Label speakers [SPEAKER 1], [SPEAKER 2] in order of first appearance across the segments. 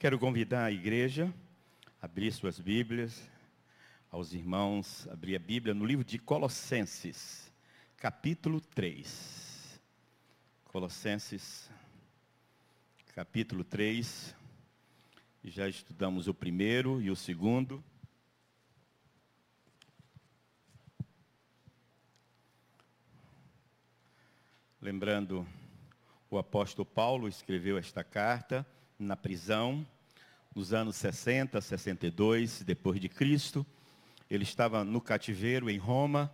[SPEAKER 1] Quero convidar a igreja a abrir suas Bíblias, aos irmãos abrir a Bíblia no livro de Colossenses, capítulo 3. Colossenses, capítulo 3. Já estudamos o primeiro e o segundo. Lembrando, o apóstolo Paulo escreveu esta carta na prisão, nos anos 60, 62, depois de Cristo. Ele estava no cativeiro em Roma.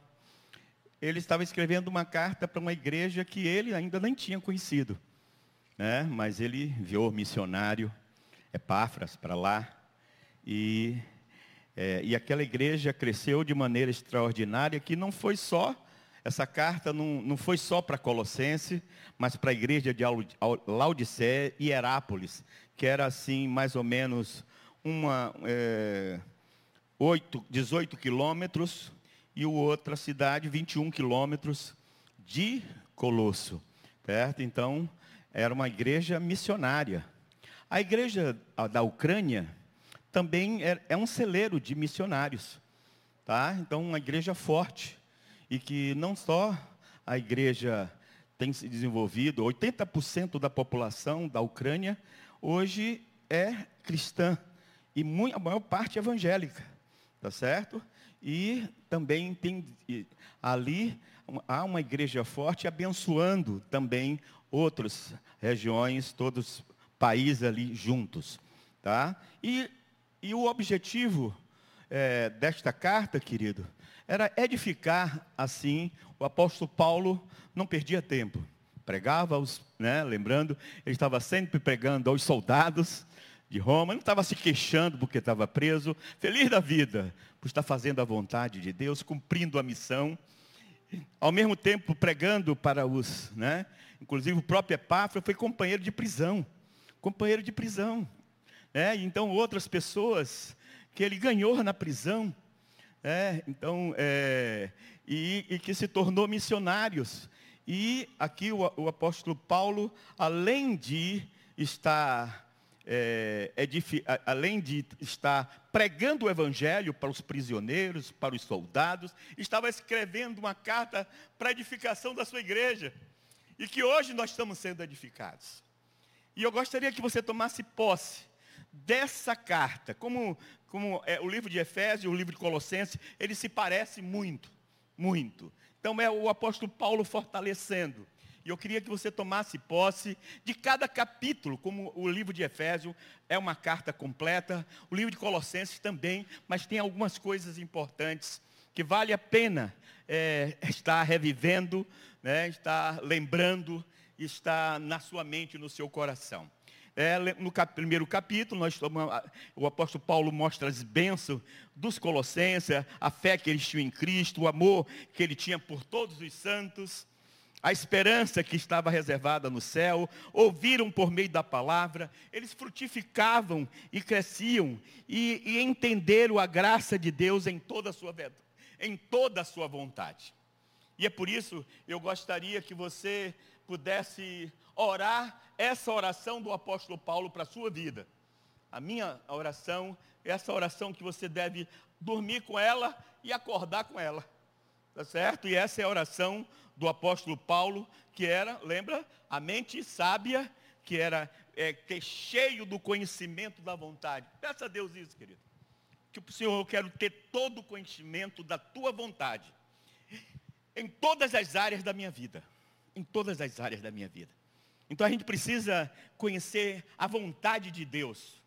[SPEAKER 1] Ele estava escrevendo uma carta para uma igreja que ele ainda nem tinha conhecido. Né? Mas ele enviou missionário Epáfras para lá. E, é, e aquela igreja cresceu de maneira extraordinária, que não foi só essa carta não, não foi só para Colossense, mas para a igreja de Laodiceia e Herápolis, que era assim, mais ou menos, uma, é, 8, 18 quilômetros, e outra cidade, 21 quilômetros de Colosso. Certo? Então, era uma igreja missionária. A igreja da Ucrânia também é, é um celeiro de missionários. Tá? Então, uma igreja forte e que não só a igreja tem se desenvolvido, 80% da população da Ucrânia hoje é cristã e a maior parte é evangélica, tá certo? E também tem ali há uma igreja forte abençoando também outras regiões, todos os países ali juntos, tá? E, e o objetivo é, desta carta, querido, era edificar assim. O apóstolo Paulo não perdia tempo. Pregava, aos, né, lembrando, ele estava sempre pregando aos soldados de Roma, não estava se queixando porque estava preso, feliz da vida, por estar fazendo a vontade de Deus, cumprindo a missão, ao mesmo tempo pregando para os, né, inclusive o próprio Epáfra foi companheiro de prisão, companheiro de prisão, né, então outras pessoas que ele ganhou na prisão, é, então, é, e, e, que se tornou missionários. E aqui o, o apóstolo Paulo, além de estar, é, além de estar pregando o evangelho para os prisioneiros, para os soldados, estava escrevendo uma carta para a edificação da sua igreja. E que hoje nós estamos sendo edificados. E eu gostaria que você tomasse posse dessa carta, como, como é, o livro de Efésios, o livro de Colossenses, ele se parece muito, muito. Então é o apóstolo Paulo fortalecendo. E eu queria que você tomasse posse de cada capítulo, como o livro de Efésios é uma carta completa, o livro de Colossenses também, mas tem algumas coisas importantes que vale a pena é, estar revivendo, né, estar lembrando, estar na sua mente, no seu coração. É, no cap, primeiro capítulo, nós, o apóstolo Paulo mostra as bênçãos dos colossenses, a fé que eles tinham em Cristo, o amor que ele tinha por todos os santos, a esperança que estava reservada no céu, ouviram por meio da palavra, eles frutificavam e cresciam e, e entenderam a graça de Deus em toda a sua em toda a sua vontade. E é por isso eu gostaria que você pudesse orar essa oração do apóstolo Paulo para a sua vida. A minha oração essa oração que você deve dormir com ela e acordar com ela. Tá certo? E essa é a oração do apóstolo Paulo, que era, lembra? A mente sábia, que era é, que é cheio do conhecimento da vontade. Peça a Deus isso, querido. Que o Senhor, eu quero ter todo o conhecimento da tua vontade. Em todas as áreas da minha vida. Em todas as áreas da minha vida. Então a gente precisa conhecer a vontade de Deus,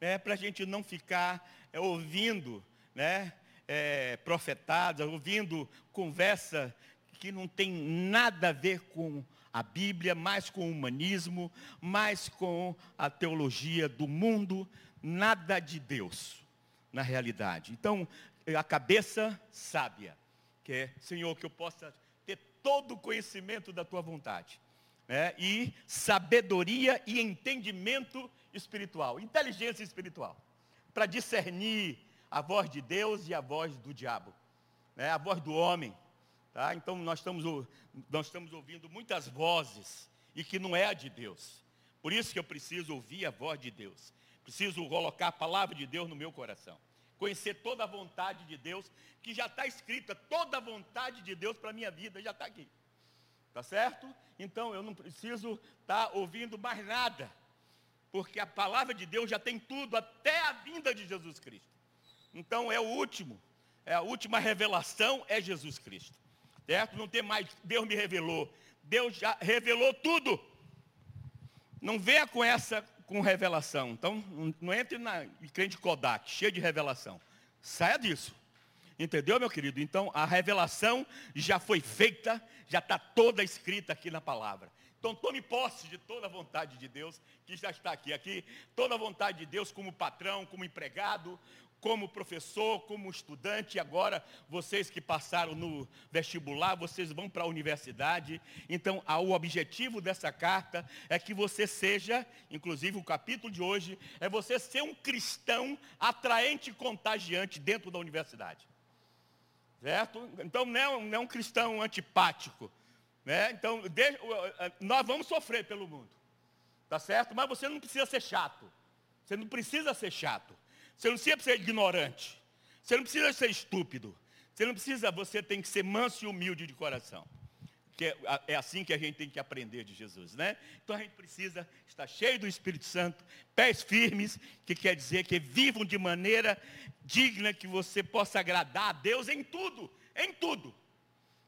[SPEAKER 1] né, para a gente não ficar é, ouvindo né, é, profetadas, ouvindo conversa que não tem nada a ver com a Bíblia, mais com o humanismo, mais com a teologia do mundo, nada de Deus, na realidade. Então, a cabeça sábia, que é, Senhor, que eu possa ter todo o conhecimento da tua vontade né? e sabedoria e entendimento espiritual, inteligência espiritual, para discernir a voz de Deus e a voz do diabo, né? a voz do homem. Tá? Então nós estamos, nós estamos ouvindo muitas vozes e que não é a de Deus. Por isso que eu preciso ouvir a voz de Deus. Preciso colocar a palavra de Deus no meu coração. Conhecer toda a vontade de Deus, que já está escrita, toda a vontade de Deus para a minha vida já está aqui. Tá certo? Então eu não preciso estar tá ouvindo mais nada. Porque a palavra de Deus já tem tudo, até a vinda de Jesus Cristo. Então é o último. É a última revelação é Jesus Cristo. Certo? Não tem mais, Deus me revelou. Deus já revelou tudo. Não venha com essa com revelação. Então, não entre na crente Kodak, cheio de revelação. Saia disso. Entendeu, meu querido? Então, a revelação já foi feita, já está toda escrita aqui na palavra. Então, tome posse de toda a vontade de Deus que já está aqui. Aqui, toda a vontade de Deus como patrão, como empregado, como professor, como estudante, agora vocês que passaram no vestibular, vocês vão para a universidade. Então, o objetivo dessa carta é que você seja, inclusive o capítulo de hoje, é você ser um cristão atraente e contagiante dentro da universidade. Certo? Então, não é um, não é um cristão antipático. Né? Então, nós vamos sofrer pelo mundo. Tá certo? Mas você não precisa ser chato. Você não precisa ser chato. Você não precisa ser ignorante. Você não precisa ser estúpido. Você não precisa, você tem que ser manso e humilde de coração. Que é, é, assim que a gente tem que aprender de Jesus, né? Então a gente precisa estar cheio do Espírito Santo, pés firmes, que quer dizer que vivam de maneira digna, que você possa agradar a Deus em tudo, em tudo.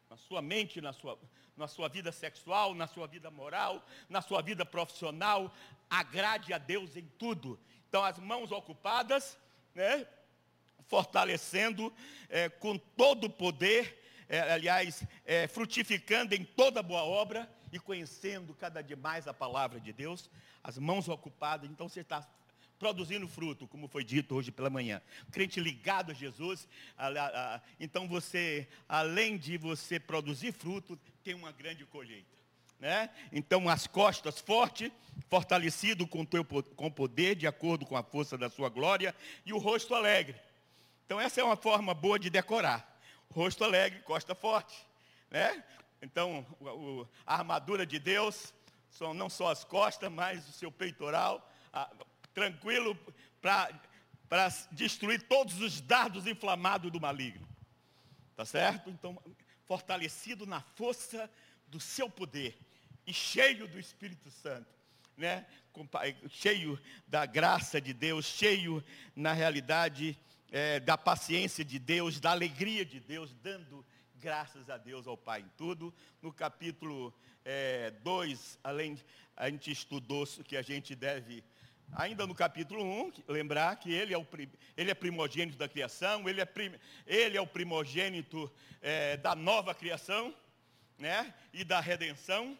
[SPEAKER 1] Na sua mente, na sua, na sua vida sexual, na sua vida moral, na sua vida profissional, agrade a Deus em tudo. Então, as mãos ocupadas, né, fortalecendo é, com todo o poder, é, aliás, é, frutificando em toda boa obra e conhecendo cada dia mais a palavra de Deus. As mãos ocupadas, então você está produzindo fruto, como foi dito hoje pela manhã. Crente ligado a Jesus, então você, além de você produzir fruto, tem uma grande colheita. Né? Então as costas fortes, fortalecido com, teu, com poder, de acordo com a força da sua glória, e o rosto alegre. Então essa é uma forma boa de decorar. Rosto alegre, costa forte. Né? Então o, a armadura de Deus são não só as costas, mas o seu peitoral, a, tranquilo para destruir todos os dardos inflamados do maligno. Tá certo? Então, fortalecido na força do seu poder e cheio do Espírito Santo, né? cheio da graça de Deus, cheio, na realidade, é, da paciência de Deus, da alegria de Deus, dando graças a Deus ao Pai em tudo. No capítulo 2, é, além, a gente estudou que a gente deve Ainda no capítulo 1, lembrar que ele é, o, ele é primogênito da criação, ele é, prim, ele é o primogênito é, da nova criação, né? E da redenção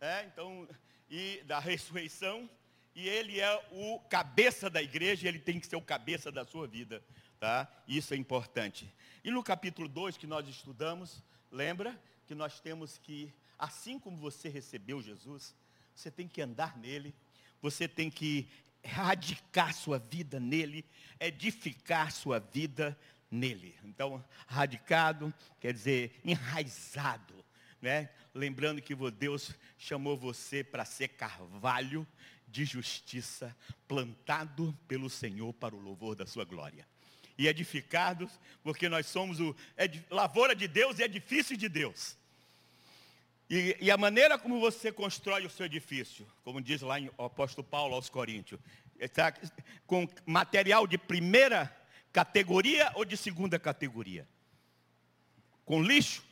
[SPEAKER 1] é, então, e da ressurreição, e ele é o cabeça da igreja, ele tem que ser o cabeça da sua vida, tá? Isso é importante. E no capítulo 2 que nós estudamos, lembra que nós temos que, assim como você recebeu Jesus, você tem que andar nele, você tem que radicar sua vida nele, edificar sua vida nele. Então, radicado quer dizer enraizado, né? Lembrando que Deus chamou você para ser carvalho de justiça, plantado pelo Senhor para o louvor da sua glória. E edificados, porque nós somos o lavoura de Deus e edifício de Deus. E, e, a maneira como você constrói o seu edifício, como diz lá o apóstolo Paulo aos Coríntios, está com material de primeira categoria ou de segunda categoria? Com lixo?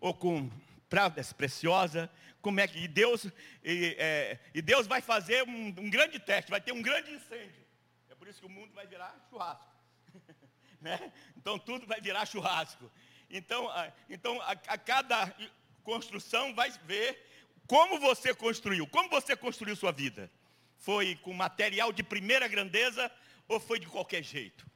[SPEAKER 1] ou com pratas preciosas, como é que e Deus e, é, e Deus vai fazer um, um, grande teste, vai ter um grande incêndio. Por isso que o mundo vai virar churrasco, né? Então tudo vai virar churrasco. Então, a, então a, a cada construção vai ver como você construiu, como você construiu sua vida. Foi com material de primeira grandeza ou foi de qualquer jeito?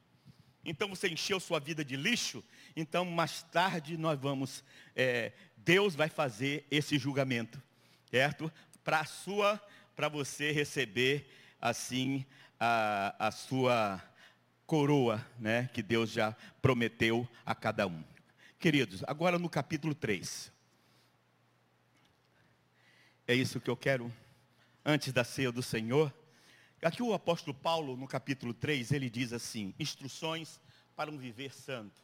[SPEAKER 1] Então você encheu sua vida de lixo, então mais tarde nós vamos, é, Deus vai fazer esse julgamento, certo? Para sua, para você receber assim a, a sua coroa, né? Que Deus já prometeu a cada um. Queridos, agora no capítulo 3. É isso que eu quero antes da ceia do Senhor. Aqui o apóstolo Paulo, no capítulo 3, ele diz assim: instruções para um viver santo.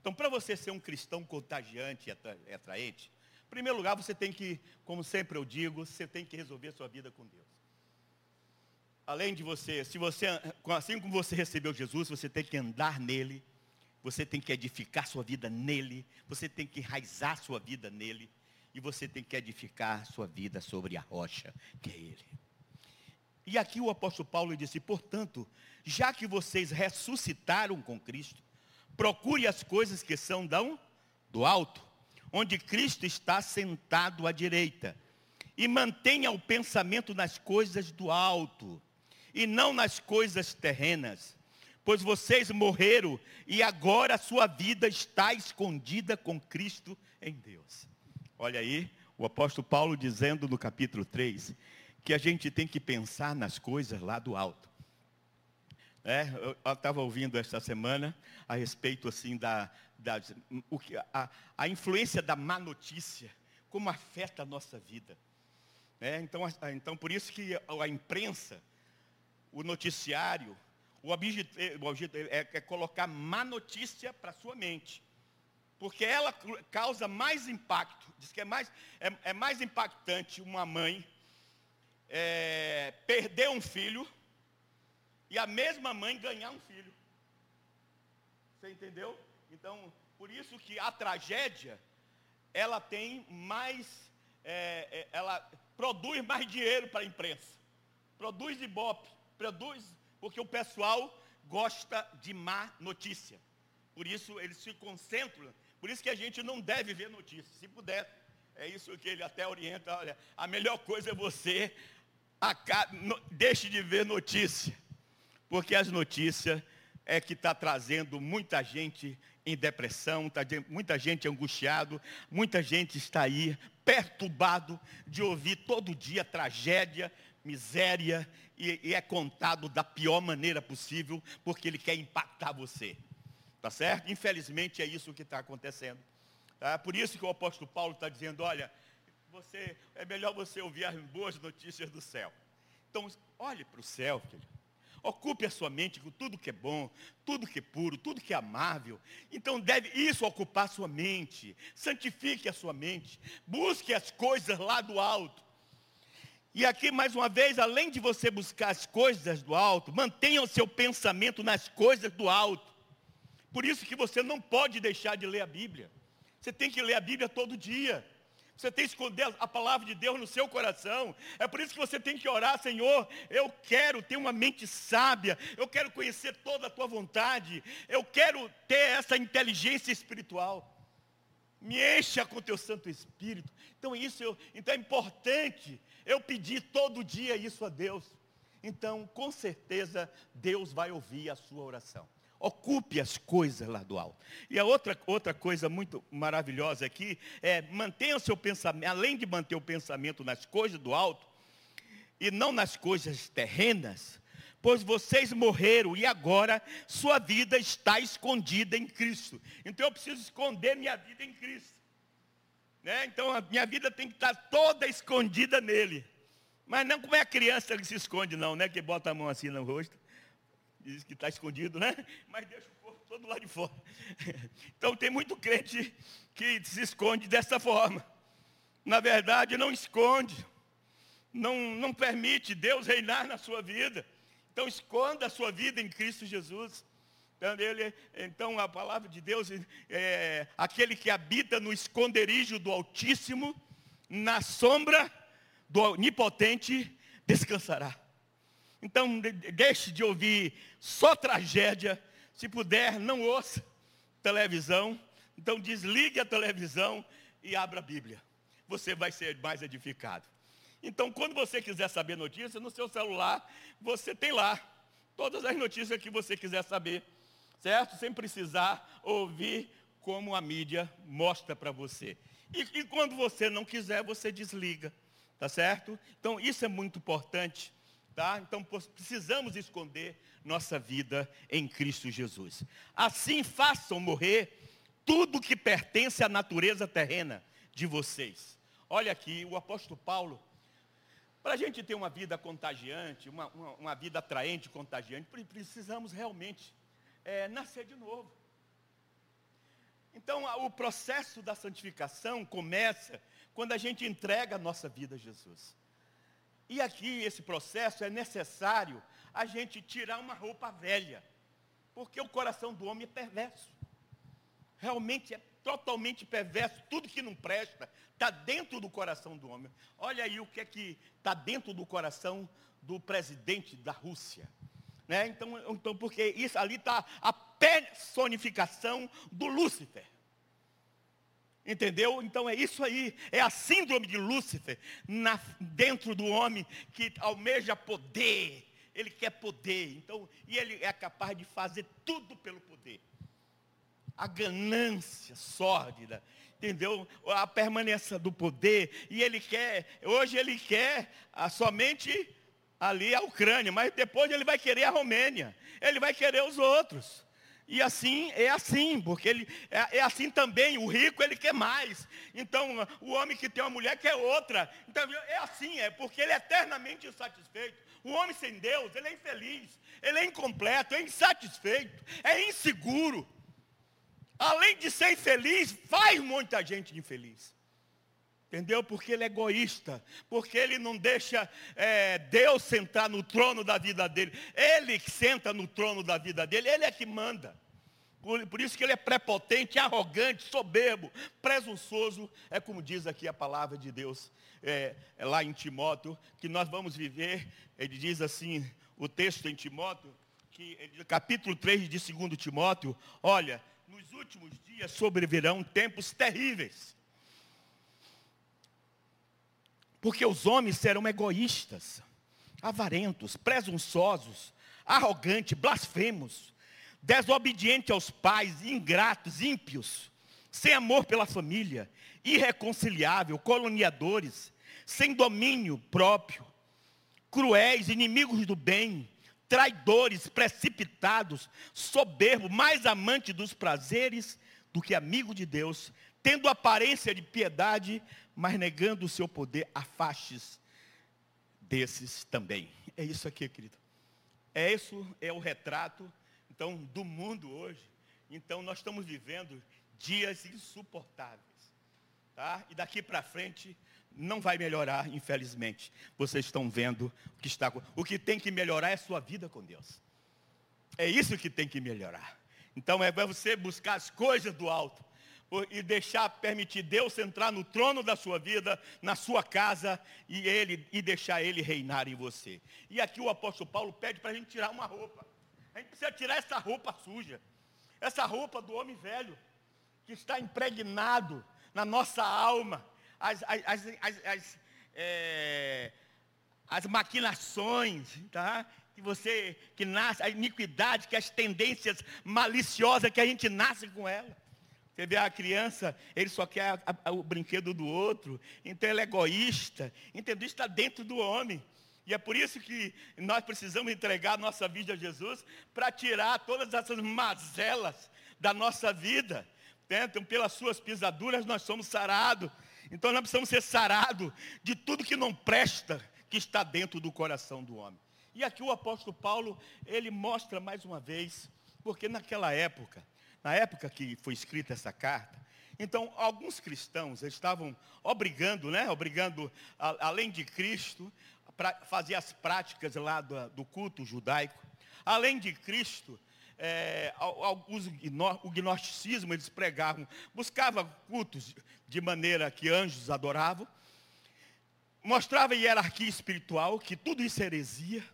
[SPEAKER 1] Então, para você ser um cristão contagiante e atraente, em primeiro lugar, você tem que, como sempre eu digo, você tem que resolver sua vida com Deus. Além de você, se você, assim como você recebeu Jesus, você tem que andar nele, você tem que edificar sua vida nele, você tem que enraizar sua vida nele, e você tem que edificar sua vida sobre a rocha, que é ele. E aqui o apóstolo Paulo disse, portanto, já que vocês ressuscitaram com Cristo, procure as coisas que são do alto, onde Cristo está sentado à direita. E mantenha o pensamento nas coisas do alto, e não nas coisas terrenas. Pois vocês morreram e agora a sua vida está escondida com Cristo em Deus. Olha aí, o apóstolo Paulo dizendo no capítulo 3 que a gente tem que pensar nas coisas lá do alto. É, eu estava ouvindo esta semana a respeito assim da, da o que, a, a influência da má notícia, como afeta a nossa vida. É, então, então, por isso que a, a imprensa, o noticiário, o objetivo, é, é colocar má notícia para sua mente. Porque ela causa mais impacto. Diz que é mais, é, é mais impactante uma mãe é, perder um filho e a mesma mãe ganhar um filho. Você entendeu? Então, por isso que a tragédia, ela tem mais, é, é, ela produz mais dinheiro para a imprensa. Produz ibope, produz, porque o pessoal gosta de má notícia. Por isso eles se concentram, por isso que a gente não deve ver notícias. Se puder, é isso que ele até orienta, olha, a melhor coisa é você deixe de ver notícia porque as notícias é que está trazendo muita gente em depressão, tá, muita gente angustiado, muita gente está aí perturbado de ouvir todo dia tragédia, miséria, e, e é contado da pior maneira possível, porque ele quer impactar você. Tá certo? Infelizmente é isso que está acontecendo. Tá? Por isso que o apóstolo Paulo está dizendo, olha, você, é melhor você ouvir as boas notícias do céu. Então, olhe para o céu, filho. Ocupe a sua mente com tudo que é bom, tudo que é puro, tudo que é amável. Então deve isso ocupar a sua mente. Santifique a sua mente. Busque as coisas lá do alto. E aqui, mais uma vez, além de você buscar as coisas do alto, mantenha o seu pensamento nas coisas do alto. Por isso que você não pode deixar de ler a Bíblia. Você tem que ler a Bíblia todo dia. Você tem que esconder a palavra de Deus no seu coração. É por isso que você tem que orar, Senhor. Eu quero ter uma mente sábia. Eu quero conhecer toda a tua vontade. Eu quero ter essa inteligência espiritual. Me encha com o teu Santo Espírito. Então isso eu, então é importante eu pedir todo dia isso a Deus. Então, com certeza, Deus vai ouvir a sua oração. Ocupe as coisas lá do alto. E a outra, outra coisa muito maravilhosa aqui é mantenha o seu pensamento, além de manter o pensamento nas coisas do alto, e não nas coisas terrenas, pois vocês morreram e agora sua vida está escondida em Cristo. Então eu preciso esconder minha vida em Cristo. Né? Então a minha vida tem que estar toda escondida nele. Mas não como é a criança que se esconde, não, né? Que bota a mão assim no rosto diz que está escondido, né? Mas deixa o corpo todo lá de fora. Então tem muito crente que se esconde dessa forma. Na verdade, não esconde. Não, não permite Deus reinar na sua vida. Então esconda a sua vida em Cristo Jesus. Então, ele, então a palavra de Deus é aquele que habita no esconderijo do Altíssimo, na sombra do Onipotente, descansará. Então, deixe de ouvir só tragédia. Se puder, não ouça televisão. Então, desligue a televisão e abra a Bíblia. Você vai ser mais edificado. Então, quando você quiser saber notícias, no seu celular, você tem lá todas as notícias que você quiser saber, certo? Sem precisar ouvir como a mídia mostra para você. E, e quando você não quiser, você desliga, tá certo? Então, isso é muito importante Tá? Então precisamos esconder nossa vida em Cristo Jesus. Assim façam morrer tudo que pertence à natureza terrena de vocês. Olha aqui, o apóstolo Paulo, Para a gente ter uma vida contagiante, uma, uma, uma vida atraente, contagiante, precisamos realmente é, nascer de novo. Então, o processo da santificação começa quando a gente entrega a nossa vida a Jesus. E aqui, esse processo, é necessário a gente tirar uma roupa velha, porque o coração do homem é perverso. Realmente é totalmente perverso, tudo que não presta está dentro do coração do homem. Olha aí o que é que está dentro do coração do presidente da Rússia. Né? Então, então, porque isso ali está a personificação do Lúcifer. Entendeu? Então é isso aí, é a síndrome de Lúcifer na, dentro do homem que almeja poder, ele quer poder, então, e ele é capaz de fazer tudo pelo poder. A ganância sórdida, entendeu? A permanência do poder, e ele quer, hoje ele quer a, somente ali a Ucrânia, mas depois ele vai querer a Romênia, ele vai querer os outros. E assim é assim, porque ele é, é, assim também, o rico ele quer mais. Então, o homem que tem uma mulher quer outra. Então, é assim, é porque ele é eternamente insatisfeito. O homem sem Deus, ele é infeliz, ele é incompleto, é insatisfeito, é inseguro. Além de ser infeliz, faz muita gente infeliz. Entendeu? Porque ele é egoísta. Porque ele não deixa é, Deus sentar no trono da vida dele. Ele que senta no trono da vida dele. Ele é que manda. Por, por isso que ele é prepotente, arrogante, soberbo, presunçoso. É como diz aqui a palavra de Deus, é, é lá em Timóteo, que nós vamos viver. Ele diz assim, o texto em Timóteo, que, capítulo 3 de 2 Timóteo, olha, nos últimos dias sobrevirão tempos terríveis porque os homens serão egoístas, avarentos, presunçosos, arrogantes, blasfemos, desobedientes aos pais, ingratos, ímpios, sem amor pela família, irreconciliável, coloniadores, sem domínio próprio, cruéis, inimigos do bem, traidores, precipitados, soberbos, mais amantes dos prazeres do que amigo de Deus, tendo aparência de piedade, mas negando o seu poder, afastes desses também. É isso aqui, querido. É isso, é o retrato, então, do mundo hoje. Então, nós estamos vivendo dias insuportáveis. Tá? E daqui para frente não vai melhorar, infelizmente. Vocês estão vendo o que está o que tem que melhorar é sua vida com Deus. É isso que tem que melhorar. Então é você buscar as coisas do alto e deixar, permitir Deus entrar no trono da sua vida, na sua casa, e, ele, e deixar Ele reinar em você. E aqui o apóstolo Paulo pede para a gente tirar uma roupa. A gente precisa tirar essa roupa suja, essa roupa do homem velho, que está impregnado na nossa alma, as, as, as, as, é, as maquinações, tá? que você, que nasce, a iniquidade, que as tendências maliciosas que a gente nasce com ela. Você vê a criança, ele só quer a, a, o brinquedo do outro, então ele é egoísta, entendeu? Está dentro do homem. E é por isso que nós precisamos entregar a nossa vida a Jesus para tirar todas essas mazelas da nossa vida. Então, pelas suas pisaduras nós somos sarados. Então nós precisamos ser sarados de tudo que não presta que está dentro do coração do homem. E aqui o apóstolo Paulo, ele mostra mais uma vez, porque naquela época, na época que foi escrita essa carta, então alguns cristãos estavam obrigando, né, obrigando, a, além de Cristo, para fazer as práticas lá do, do culto judaico, além de Cristo, é, alguns, o gnosticismo eles pregavam, buscavam cultos de maneira que anjos adoravam, mostrava hierarquia espiritual, que tudo isso é heresia,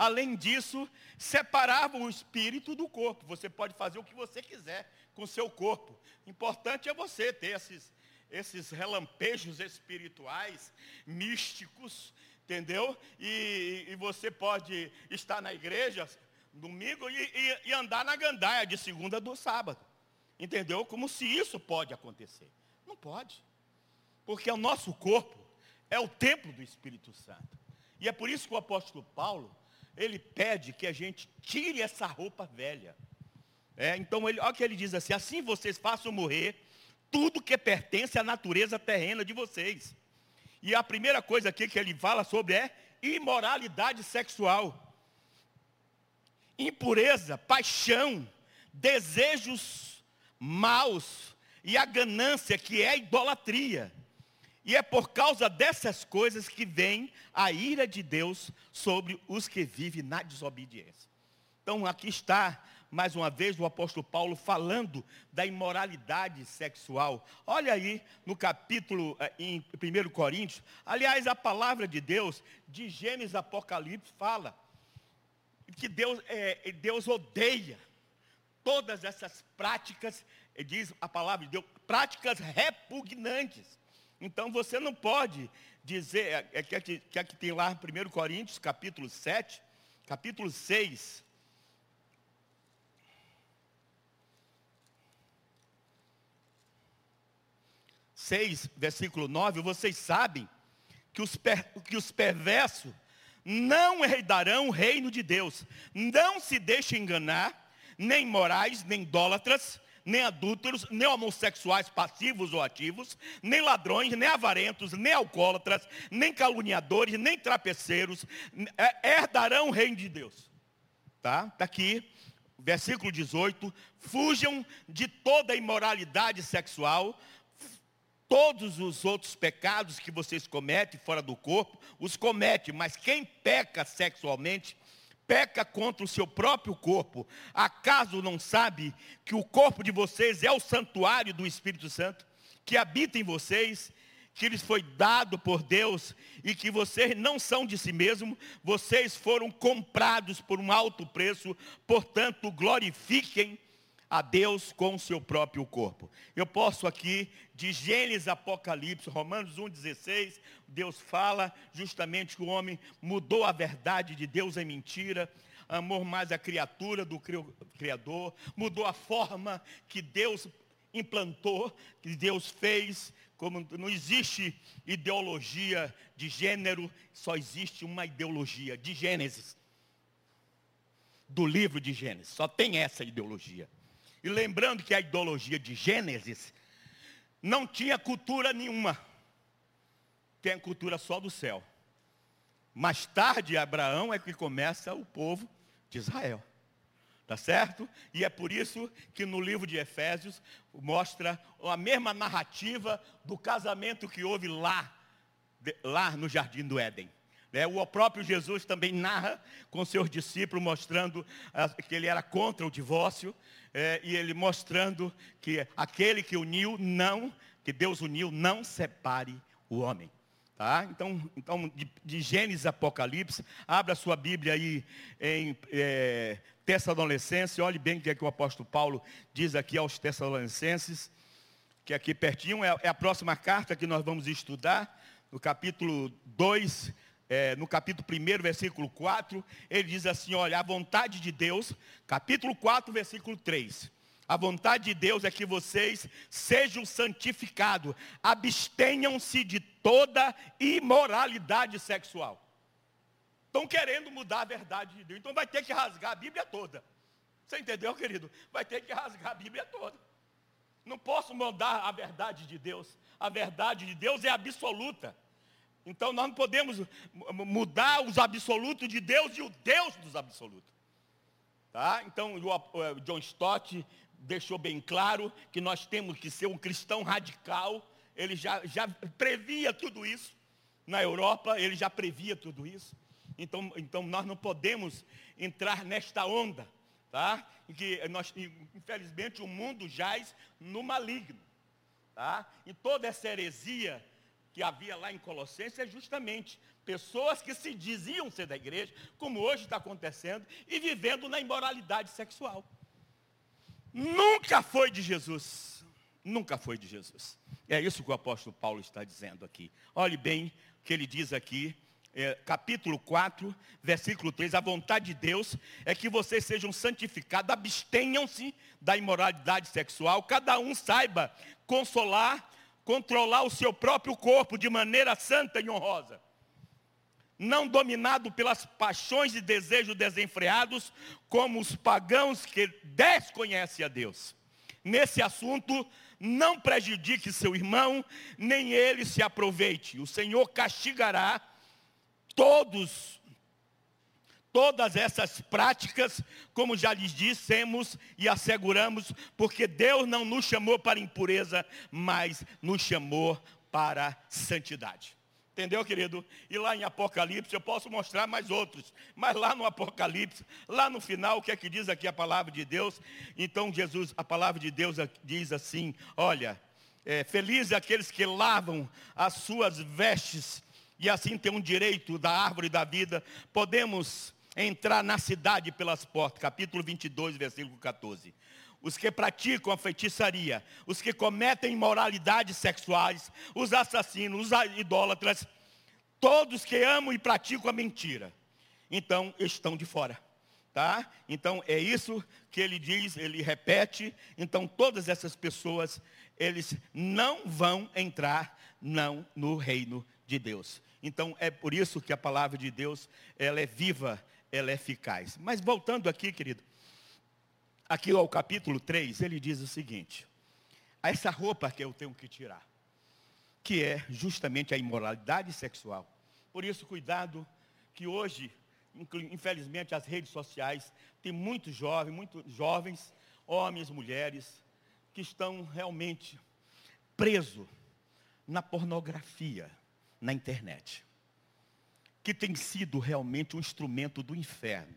[SPEAKER 1] Além disso, separava o espírito do corpo. Você pode fazer o que você quiser com o seu corpo. Importante é você ter esses, esses relampejos espirituais, místicos, entendeu? E, e você pode estar na igreja domingo e, e, e andar na gandaia de segunda do sábado. Entendeu? Como se isso pode acontecer. Não pode. Porque o nosso corpo é o templo do Espírito Santo. E é por isso que o apóstolo Paulo, ele pede que a gente tire essa roupa velha. É, então, ele, olha o que ele diz assim: assim vocês façam morrer tudo que pertence à natureza terrena de vocês. E a primeira coisa aqui que ele fala sobre é imoralidade sexual. Impureza, paixão, desejos maus e a ganância que é idolatria. E é por causa dessas coisas que vem a ira de Deus sobre os que vivem na desobediência. Então aqui está mais uma vez o apóstolo Paulo falando da imoralidade sexual. Olha aí no capítulo eh, em 1 Coríntios. Aliás, a palavra de Deus, de Gênesis Apocalipse, fala que Deus, é, Deus odeia todas essas práticas, diz a palavra de Deus, práticas repugnantes. Então você não pode dizer, é, é que, aqui, que aqui tem lá 1 Coríntios, capítulo 7, capítulo 6, 6, versículo 9, vocês sabem que os, per, que os perversos não herdarão o reino de Deus. Não se deixem enganar, nem morais, nem idólatras, nem adúlteros, nem homossexuais passivos ou ativos, nem ladrões, nem avarentos, nem alcoólatras, nem caluniadores, nem trapeceiros, é, herdarão o reino de Deus. Tá? Está aqui, versículo 18. Fujam de toda imoralidade sexual, Todos os outros pecados que vocês cometem fora do corpo, os comete, mas quem peca sexualmente, peca contra o seu próprio corpo. Acaso não sabe que o corpo de vocês é o santuário do Espírito Santo, que habita em vocês, que lhes foi dado por Deus e que vocês não são de si mesmos, vocês foram comprados por um alto preço, portanto, glorifiquem a Deus com o seu próprio corpo. Eu posso aqui, de Gênesis Apocalipse, Romanos 1,16, Deus fala justamente que o homem mudou a verdade de Deus em mentira, amou mais a criatura do Criador, mudou a forma que Deus implantou, que Deus fez, como não existe ideologia de gênero, só existe uma ideologia de Gênesis. Do livro de Gênesis, só tem essa ideologia. E lembrando que a ideologia de Gênesis não tinha cultura nenhuma. Tem cultura só do céu. Mais tarde, Abraão é que começa o povo de Israel. Tá certo? E é por isso que no livro de Efésios mostra a mesma narrativa do casamento que houve lá, lá no jardim do Éden. É, o próprio Jesus também narra com seus discípulos, mostrando que ele era contra o divórcio, é, e ele mostrando que aquele que uniu, não, que Deus uniu, não separe o homem. Tá? Então, então de, de Gênesis Apocalipse, abra sua Bíblia aí em é, Tessalonicenses, olhe bem o que, é que o apóstolo Paulo diz aqui aos Tessalonicenses, que aqui pertinho é, é a próxima carta que nós vamos estudar, no capítulo 2, é, no capítulo 1, versículo 4, ele diz assim: olha, a vontade de Deus, capítulo 4, versículo 3. A vontade de Deus é que vocês sejam santificados, abstenham-se de toda imoralidade sexual. Estão querendo mudar a verdade de Deus, então vai ter que rasgar a Bíblia toda. Você entendeu, querido? Vai ter que rasgar a Bíblia toda. Não posso mudar a verdade de Deus. A verdade de Deus é absoluta. Então nós não podemos mudar os absolutos de Deus e o Deus dos absolutos. Tá? Então o John Stott deixou bem claro que nós temos que ser um cristão radical. Ele já, já previa tudo isso. Na Europa, ele já previa tudo isso. Então, então nós não podemos entrar nesta onda. Tá? Que nós, infelizmente o mundo jaz no maligno. Tá? E toda essa heresia que havia lá em Colossenses é justamente pessoas que se diziam ser da igreja, como hoje está acontecendo, e vivendo na imoralidade sexual. Nunca foi de Jesus. Nunca foi de Jesus. É isso que o apóstolo Paulo está dizendo aqui. Olhe bem o que ele diz aqui, é, capítulo 4, versículo 3. A vontade de Deus é que vocês sejam santificados, abstenham-se da imoralidade sexual, cada um saiba consolar controlar o seu próprio corpo de maneira santa e honrosa. Não dominado pelas paixões e desejos desenfreados, como os pagãos que desconhecem a Deus. Nesse assunto, não prejudique seu irmão, nem ele se aproveite. O Senhor castigará todos todas essas práticas, como já lhes dissemos e asseguramos, porque Deus não nos chamou para impureza, mas nos chamou para santidade. Entendeu, querido? E lá em Apocalipse, eu posso mostrar mais outros, mas lá no Apocalipse, lá no final, o que é que diz aqui a palavra de Deus? Então Jesus, a palavra de Deus diz assim, olha, é, felizes aqueles que lavam as suas vestes, e assim tem um direito da árvore da vida, podemos entrar na cidade pelas portas, capítulo 22, versículo 14. Os que praticam a feitiçaria, os que cometem imoralidades sexuais, os assassinos, os idólatras, todos que amam e praticam a mentira, então estão de fora. Tá? Então é isso que ele diz, ele repete. Então todas essas pessoas, eles não vão entrar não no reino de Deus. Então é por isso que a palavra de Deus, ela é viva, ela é eficaz. Mas voltando aqui, querido, aqui ao capítulo 3, ele diz o seguinte: essa roupa que eu tenho que tirar, que é justamente a imoralidade sexual. Por isso, cuidado, que hoje, infelizmente, as redes sociais tem muitos jovens, muitos jovens, homens, mulheres, que estão realmente presos na pornografia na internet que tem sido realmente um instrumento do inferno,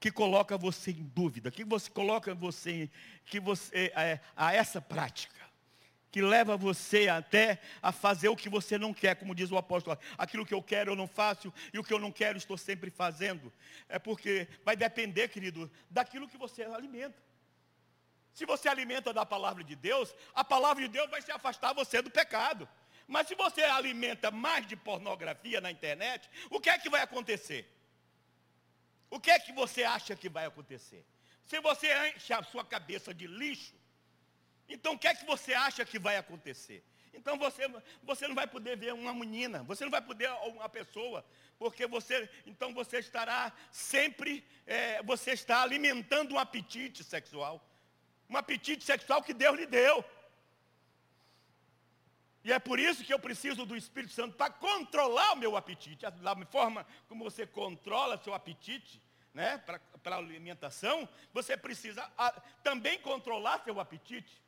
[SPEAKER 1] que coloca você em dúvida, que você coloca você, que você é, a essa prática, que leva você até a fazer o que você não quer, como diz o apóstolo, aquilo que eu quero eu não faço e o que eu não quero estou sempre fazendo. É porque vai depender, querido, daquilo que você alimenta. Se você alimenta da palavra de Deus, a palavra de Deus vai se afastar você do pecado. Mas se você alimenta mais de pornografia na internet, o que é que vai acontecer? O que é que você acha que vai acontecer? Se você enche a sua cabeça de lixo, então o que é que você acha que vai acontecer? Então você, você não vai poder ver uma menina, você não vai poder uma pessoa, porque você, então você estará sempre, é, você está alimentando um apetite sexual. Um apetite sexual que Deus lhe deu. E é por isso que eu preciso do Espírito Santo para controlar o meu apetite. Da forma como você controla seu apetite, né, para a alimentação, você precisa a, também controlar seu apetite.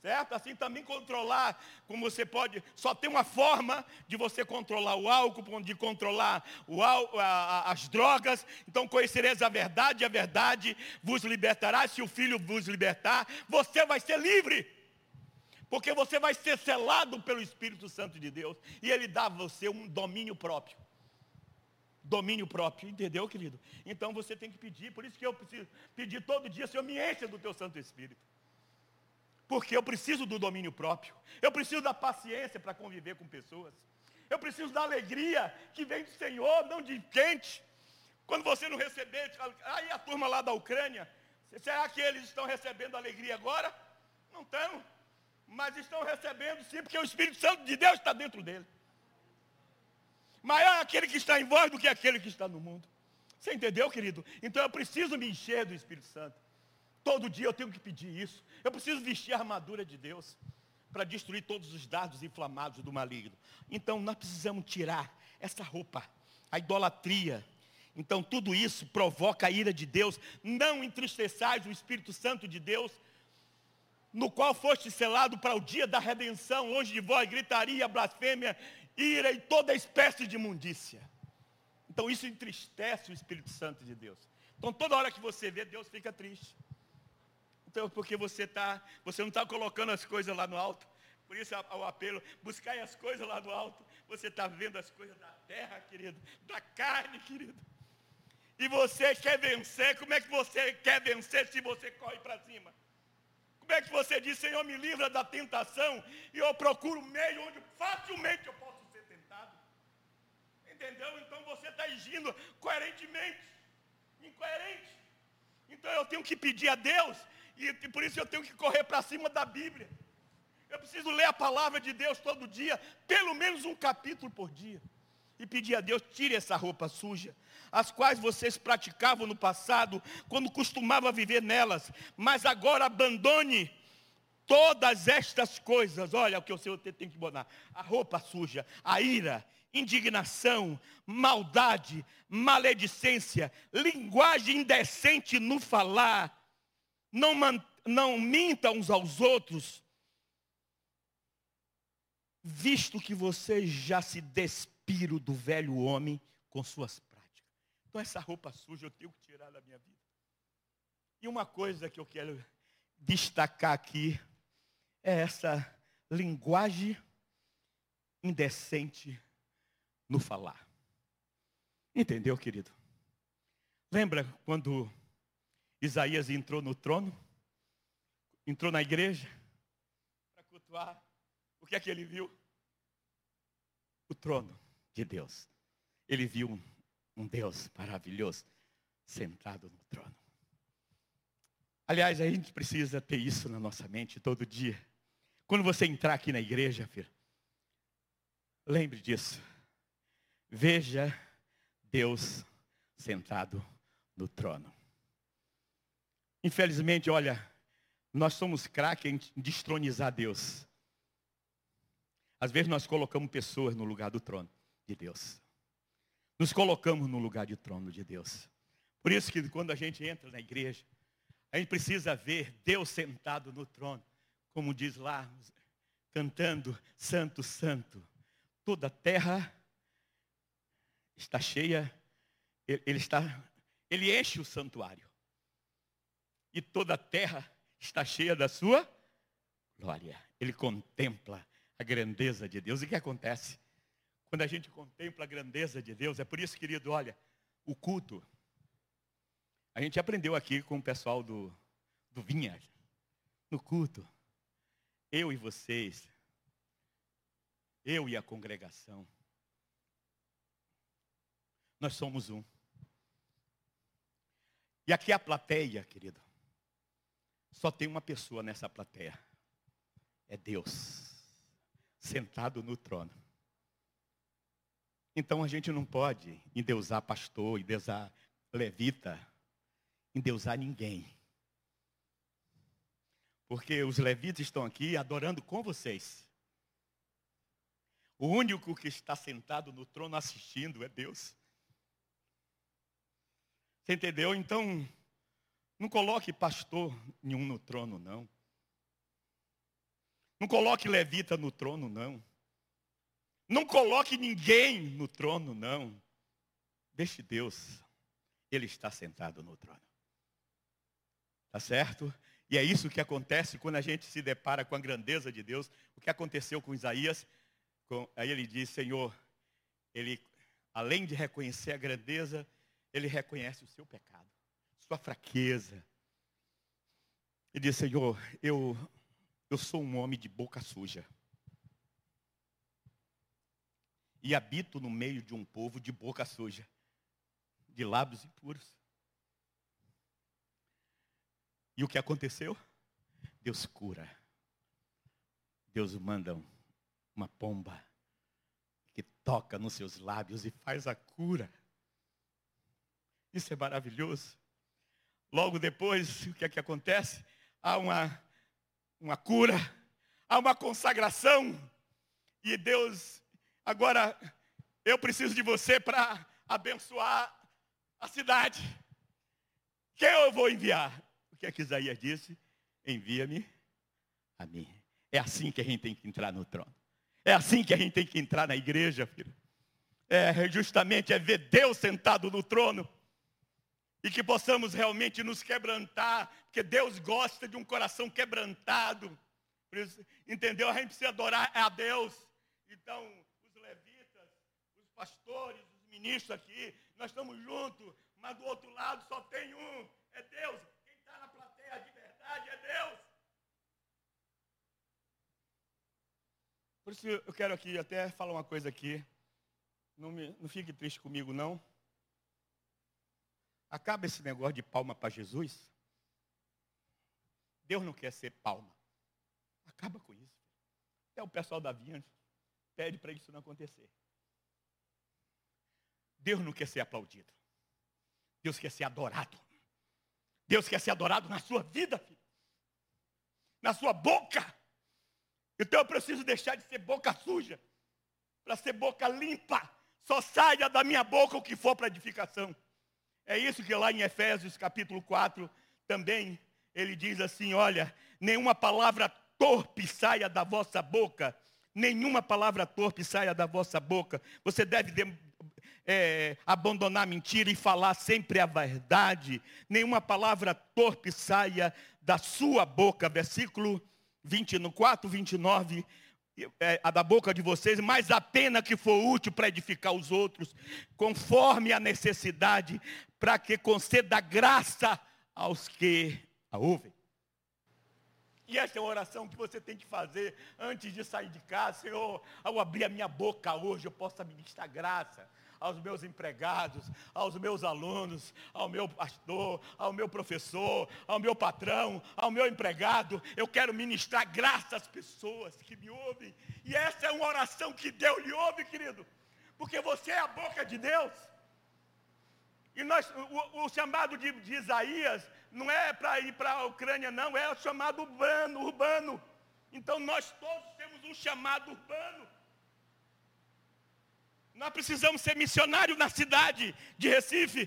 [SPEAKER 1] Certo? Assim também controlar, como você pode, só tem uma forma de você controlar o álcool, de controlar o, a, a, as drogas. Então conhecereis a verdade, a verdade vos libertará. Se o Filho vos libertar, você vai ser livre. Porque você vai ser selado pelo Espírito Santo de Deus. E Ele dá a você um domínio próprio. Domínio próprio, entendeu, querido? Então você tem que pedir, por isso que eu preciso pedir todo dia, Senhor, me encha do teu Santo Espírito. Porque eu preciso do domínio próprio. Eu preciso da paciência para conviver com pessoas. Eu preciso da alegria que vem do Senhor, não de quente. Quando você não receber, aí a turma lá da Ucrânia, será que eles estão recebendo alegria agora? Não estão mas estão recebendo sim, porque o Espírito Santo de Deus está dentro dele. Maior é aquele que está em vós do que aquele que está no mundo. Você entendeu, querido? Então eu preciso me encher do Espírito Santo. Todo dia eu tenho que pedir isso. Eu preciso vestir a armadura de Deus para destruir todos os dardos inflamados do maligno. Então nós precisamos tirar essa roupa, a idolatria. Então tudo isso provoca a ira de Deus. Não entristeçais o Espírito Santo de Deus, no qual foste selado para o dia da redenção, longe de vós gritaria, blasfêmia, ira e toda espécie de imundícia. Então isso entristece o Espírito Santo de Deus. Então toda hora que você vê, Deus fica triste. Então porque você tá, você não está colocando as coisas lá no alto. Por isso o apelo, buscai as coisas lá no alto. Você está vendo as coisas da terra, querido, da carne, querido. E você quer vencer, como é que você quer vencer se você corre para cima? É que você diz, Senhor, me livra da tentação e eu procuro meio onde facilmente eu posso ser tentado? Entendeu? Então você está agindo coerentemente, incoerente. Então eu tenho que pedir a Deus e por isso eu tenho que correr para cima da Bíblia. Eu preciso ler a palavra de Deus todo dia, pelo menos um capítulo por dia. E pedir a Deus, tire essa roupa suja, as quais vocês praticavam no passado, quando costumava viver nelas, mas agora abandone todas estas coisas, olha o que o Senhor tem que botar: a roupa suja, a ira, indignação, maldade, maledicência, linguagem indecente no falar, não, não minta uns aos outros, visto que vocês já se despiram do velho homem com suas. Então essa roupa suja eu tenho que tirar da minha vida. E uma coisa que eu quero destacar aqui é essa linguagem indecente no falar. Entendeu, querido? Lembra quando Isaías entrou no trono? Entrou na igreja para cultuar. O que é que ele viu? O trono de Deus. Ele viu um, Deus maravilhoso sentado no trono. Aliás, a gente precisa ter isso na nossa mente todo dia. Quando você entrar aqui na igreja, filho, lembre disso. Veja Deus sentado no trono. Infelizmente, olha, nós somos craque em destronizar Deus. Às vezes nós colocamos pessoas no lugar do trono de Deus. Nos colocamos no lugar de trono de Deus. Por isso que quando a gente entra na igreja, a gente precisa ver Deus sentado no trono, como diz lá, cantando, Santo, Santo. Toda a terra está cheia, ele está, ele enche o santuário. E toda a terra está cheia da sua glória. Ele contempla a grandeza de Deus. E o que acontece? Quando a gente contempla a grandeza de Deus, é por isso, querido, olha, o culto a gente aprendeu aqui com o pessoal do, do Vinha, no culto. Eu e vocês, eu e a congregação, nós somos um. E aqui a plateia, querido, só tem uma pessoa nessa plateia. É Deus, sentado no trono. Então a gente não pode endeusar pastor, endeusar levita, endeusar ninguém. Porque os levitas estão aqui adorando com vocês. O único que está sentado no trono assistindo é Deus. Você entendeu? Então, não coloque pastor nenhum no trono, não. Não coloque levita no trono, não. Não coloque ninguém no trono, não. Deixe Deus. Ele está sentado no trono. Tá certo? E é isso que acontece quando a gente se depara com a grandeza de Deus. O que aconteceu com Isaías? Com, aí ele diz, Senhor, ele, além de reconhecer a grandeza, ele reconhece o seu pecado, sua fraqueza. Ele diz, Senhor, eu, eu sou um homem de boca suja. E habito no meio de um povo de boca suja, de lábios impuros. E o que aconteceu? Deus cura. Deus manda uma pomba que toca nos seus lábios e faz a cura. Isso é maravilhoso. Logo depois, o que é que acontece? Há uma, uma cura, há uma consagração. E Deus, agora, eu preciso de você para abençoar a cidade. Quem eu vou enviar? que é que Isaías disse? Envia-me a mim. É assim que a gente tem que entrar no trono. É assim que a gente tem que entrar na igreja, filho. É justamente é ver Deus sentado no trono. E que possamos realmente nos quebrantar, porque Deus gosta de um coração quebrantado. Entendeu? A gente precisa adorar a Deus. Então, pastores, os ministros aqui, nós estamos juntos, mas do outro lado só tem um, é Deus de verdade é Deus. Por isso eu quero aqui até falar uma coisa aqui. Não, me, não fique triste comigo, não. Acaba esse negócio de palma para Jesus. Deus não quer ser palma. Acaba com isso. Até o pessoal da vinha pede para isso não acontecer. Deus não quer ser aplaudido. Deus quer ser adorado. Deus quer ser adorado na sua vida, filho. na sua boca. Então eu preciso deixar de ser boca suja, para ser boca limpa. Só saia da minha boca o que for para edificação. É isso que lá em Efésios capítulo 4 também ele diz assim: olha, nenhuma palavra torpe saia da vossa boca, nenhuma palavra torpe saia da vossa boca. Você deve é, abandonar a mentira e falar sempre a verdade. Nenhuma palavra torpe saia da sua boca. Versículo 24, 29. É, a da boca de vocês, mas a pena que for útil para edificar os outros, conforme a necessidade, para que conceda graça aos que a ouvem. E essa é a oração que você tem que fazer antes de sair de casa. Senhor, ao abrir a minha boca hoje, eu possa ministrar graça aos meus empregados, aos meus alunos, ao meu pastor, ao meu professor, ao meu patrão, ao meu empregado. Eu quero ministrar graça às pessoas que me ouvem. E essa é uma oração que Deus lhe ouve, querido. Porque você é a boca de Deus. E nós, o, o chamado de, de, Isaías não é para ir para a Ucrânia, não, é o chamado urbano, urbano. Então nós todos temos um chamado urbano. Nós precisamos ser missionários na cidade de Recife.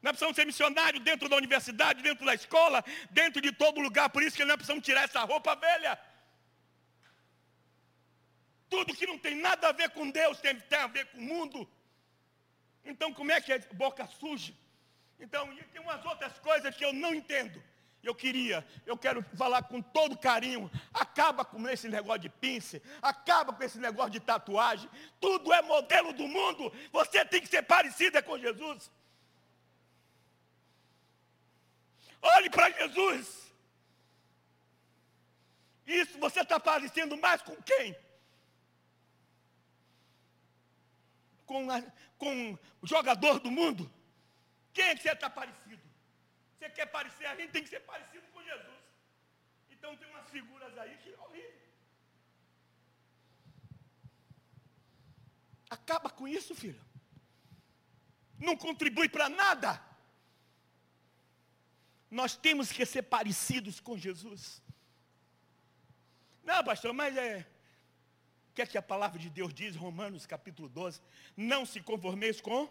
[SPEAKER 1] Nós precisamos ser missionários dentro da universidade, dentro da escola, dentro de todo lugar. Por isso que nós precisamos tirar essa roupa velha. Tudo que não tem nada a ver com Deus tem, tem a ver com o mundo. Então como é que é boca suja? Então, tem umas outras coisas que eu não entendo eu queria, eu quero falar com todo carinho, acaba com esse negócio de pince, acaba com esse negócio de tatuagem, tudo é modelo do mundo, você tem que ser parecida com Jesus. Olhe para Jesus. Isso você está parecendo mais com quem? Com, a, com o jogador do mundo? Quem é que você está parecido? Você quer parecer a gente, tem que ser parecido com Jesus. Então tem umas figuras aí que é horrível. Acaba com isso, filho. Não contribui para nada. Nós temos que ser parecidos com Jesus. Não, pastor, mas é. O que é que a palavra de Deus diz, Romanos capítulo 12? Não se conformeis com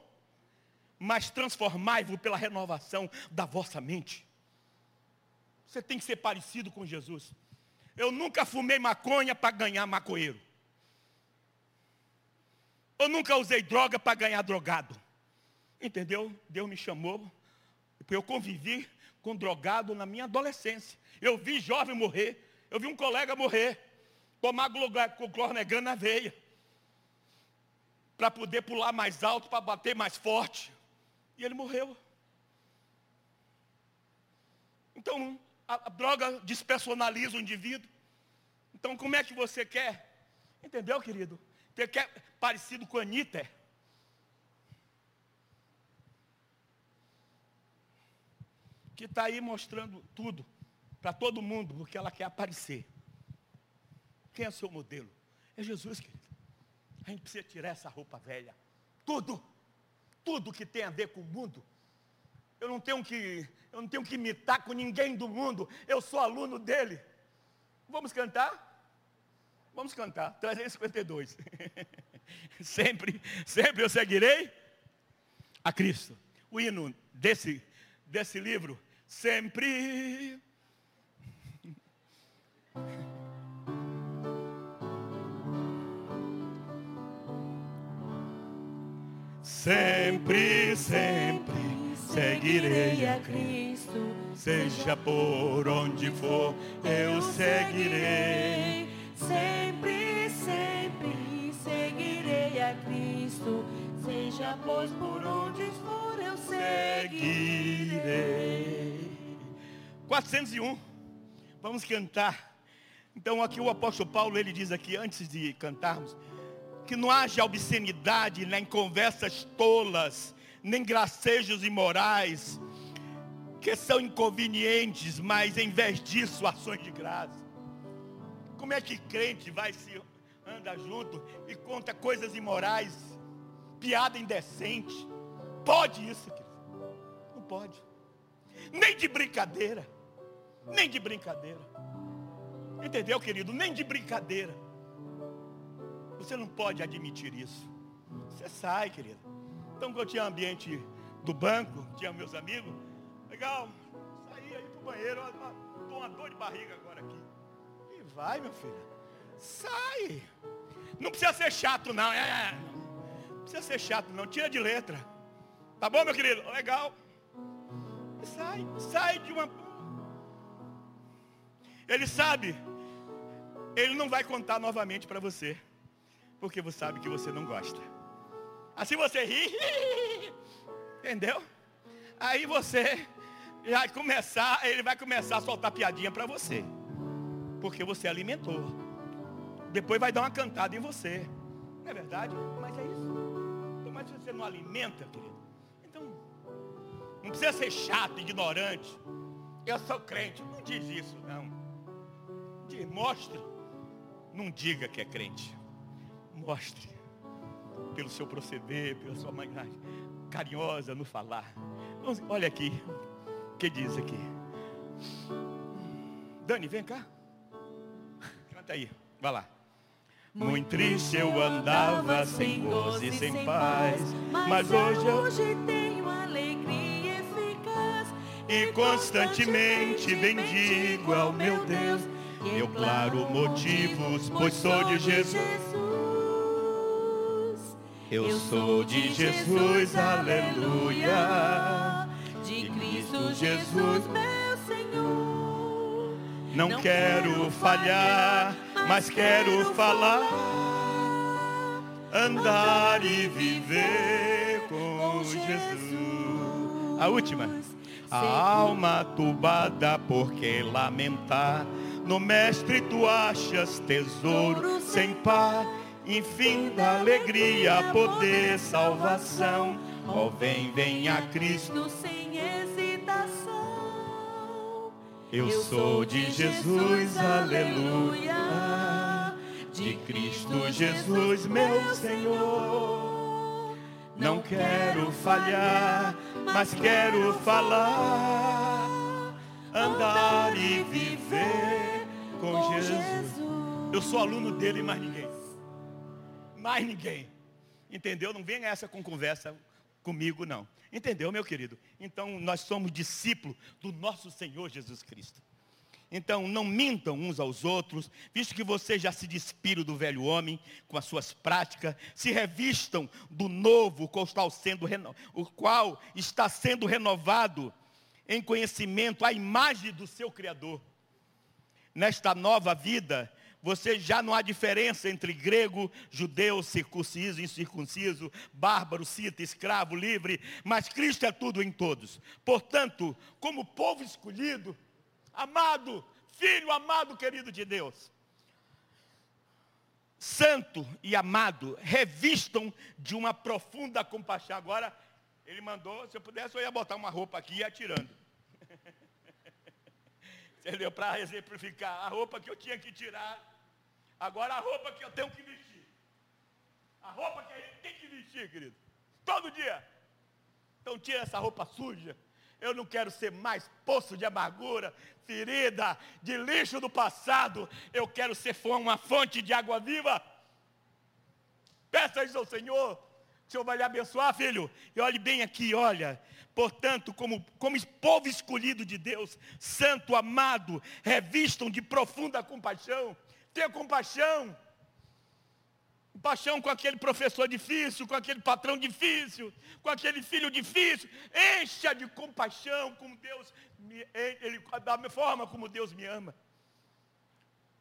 [SPEAKER 1] mas transformai-vos pela renovação da vossa mente. Você tem que ser parecido com Jesus. Eu nunca fumei maconha para ganhar maconheiro. Eu nunca usei droga para ganhar drogado. Entendeu? Deus me chamou. Eu convivi com drogado na minha adolescência. Eu vi jovem morrer. Eu vi um colega morrer. Tomar clornegan na veia. Para poder pular mais alto, para bater mais forte. Ele morreu. Então, a, a droga despersonaliza o indivíduo. Então, como é que você quer? Entendeu, querido? Você quer parecido com a Anitta? Que está aí mostrando tudo para todo mundo, porque ela quer aparecer. Quem é o seu modelo? É Jesus, querido. A gente precisa tirar essa roupa velha. Tudo tudo que tem a ver com o mundo. Eu não tenho que, eu não tenho que imitar com ninguém do mundo. Eu sou aluno dele. Vamos cantar? Vamos cantar. 352. sempre, sempre eu seguirei a Cristo. O hino desse, desse livro, sempre. Sempre, sempre seguirei a Cristo. Seja por onde for, eu seguirei.
[SPEAKER 2] Sempre, sempre seguirei a Cristo. Seja pois por onde for, eu seguirei.
[SPEAKER 1] 401. Vamos cantar. Então aqui o apóstolo Paulo, ele diz aqui, antes de cantarmos, que não haja obscenidade, nem conversas tolas, nem gracejos imorais, que são inconvenientes, mas em vez disso, ações de graça. Como é que crente vai se anda junto e conta coisas imorais, piada indecente? Pode isso, querido? Não pode. Nem de brincadeira. Nem de brincadeira. Entendeu, querido? Nem de brincadeira. Você não pode admitir isso. Você sai, querido. Então, quando tinha ambiente do banco, tinha meus amigos, legal, saí aí pro banheiro, estou uma dor de barriga agora aqui. E vai, meu filho. Sai. Não precisa ser chato, não. É, não precisa ser chato, não. Tira de letra. Tá bom, meu querido? Legal. E sai. Sai de uma. Ele sabe. Ele não vai contar novamente para você. Porque você sabe que você não gosta. Assim você ri. Entendeu? Aí você vai começar, ele vai começar a soltar piadinha para você. Porque você alimentou. Depois vai dar uma cantada em você. Não é verdade? Mas é isso. Então, mas você não alimenta, querido, então não precisa ser chato, ignorante. Eu sou crente. Não diz isso, não. Mostre. Não diga que é crente. Mostre. Pelo seu proceder, pela sua maneira carinhosa no falar. Olha aqui. O que diz aqui? Dani, vem cá. Canta aí. Vai lá. Muito triste eu andava sem gozo e sem paz, mas hoje eu
[SPEAKER 2] tenho alegria eficaz
[SPEAKER 1] e constantemente bendigo ao meu Deus. Eu claro motivos, pois sou de Jesus. Eu sou de Jesus, aleluia.
[SPEAKER 2] De Cristo Jesus, meu Senhor.
[SPEAKER 1] Não quero falhar mas quero falar, andar e viver com Jesus. A última. A alma tubada, porque lamentar? No mestre tu achas tesouro sem par, enfim da alegria, poder, salvação. Ó, oh, vem, vem a Cristo
[SPEAKER 2] sem hesitação.
[SPEAKER 1] Eu sou de Jesus, aleluia. De Cristo Jesus, meu Senhor. Não quero falhar, mas quero falar, andar e viver com Jesus. Eu sou aluno dele e mais ninguém. Entendeu? Não venha essa com conversa comigo, não. Entendeu, meu querido? Então, nós somos discípulos do nosso Senhor Jesus Cristo. Então, não mintam uns aos outros, visto que vocês já se despiram do velho homem com as suas práticas, se revistam do novo, qual está sendo, o qual está sendo renovado em conhecimento, à imagem do seu Criador. Nesta nova vida, você já não há diferença entre grego, judeu, circunciso, incircunciso, bárbaro, cita, escravo, livre, mas Cristo é tudo em todos. Portanto, como povo escolhido, amado, filho amado, querido de Deus, santo e amado, revistam de uma profunda compaixão. Agora, ele mandou, se eu pudesse, eu ia botar uma roupa aqui e ir atirando. Entendeu? Para exemplificar a roupa que eu tinha que tirar Agora a roupa que eu tenho que vestir. A roupa que a gente tem que vestir, querido. Todo dia. Então tira essa roupa suja. Eu não quero ser mais poço de amargura, ferida, de lixo do passado. Eu quero ser uma fonte de água viva. Peça isso ao Senhor. O Senhor vai lhe abençoar, filho. E olhe bem aqui, olha. Portanto, como, como povo escolhido de Deus, santo, amado, revistam de profunda compaixão Tenha compaixão. Compaixão com aquele professor difícil, com aquele patrão difícil, com aquele filho difícil. Encha de compaixão como Deus, me, ele, da forma como Deus me ama.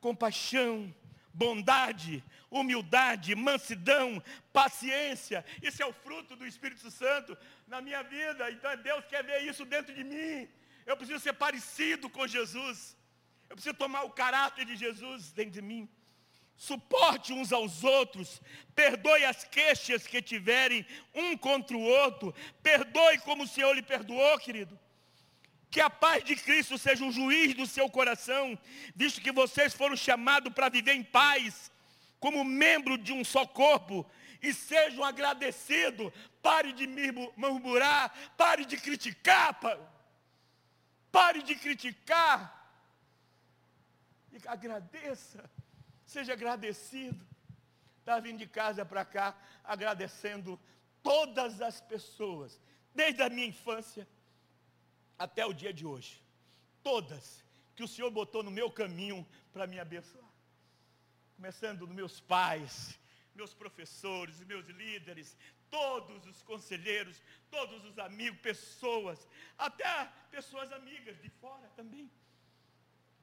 [SPEAKER 1] Compaixão, bondade, humildade, mansidão, paciência. Isso é o fruto do Espírito Santo na minha vida. Então Deus quer ver isso dentro de mim. Eu preciso ser parecido com Jesus. Eu preciso tomar o caráter de Jesus dentro de mim. Suporte uns aos outros, perdoe as queixas que tiverem um contra o outro, perdoe como o Senhor lhe perdoou, querido. Que a paz de Cristo seja um juiz do seu coração, visto que vocês foram chamados para viver em paz, como membro de um só corpo, e sejam agradecidos. Pare de murmurar, pare de criticar, pare de criticar E agradeça. Seja agradecido. Estava vindo de casa para cá, agradecendo todas as pessoas, desde a minha infância até o dia de hoje. Todas que o Senhor botou no meu caminho para me abençoar. Começando nos meus pais, meus professores, meus líderes, todos os conselheiros, todos os amigos, pessoas, até pessoas amigas de fora também.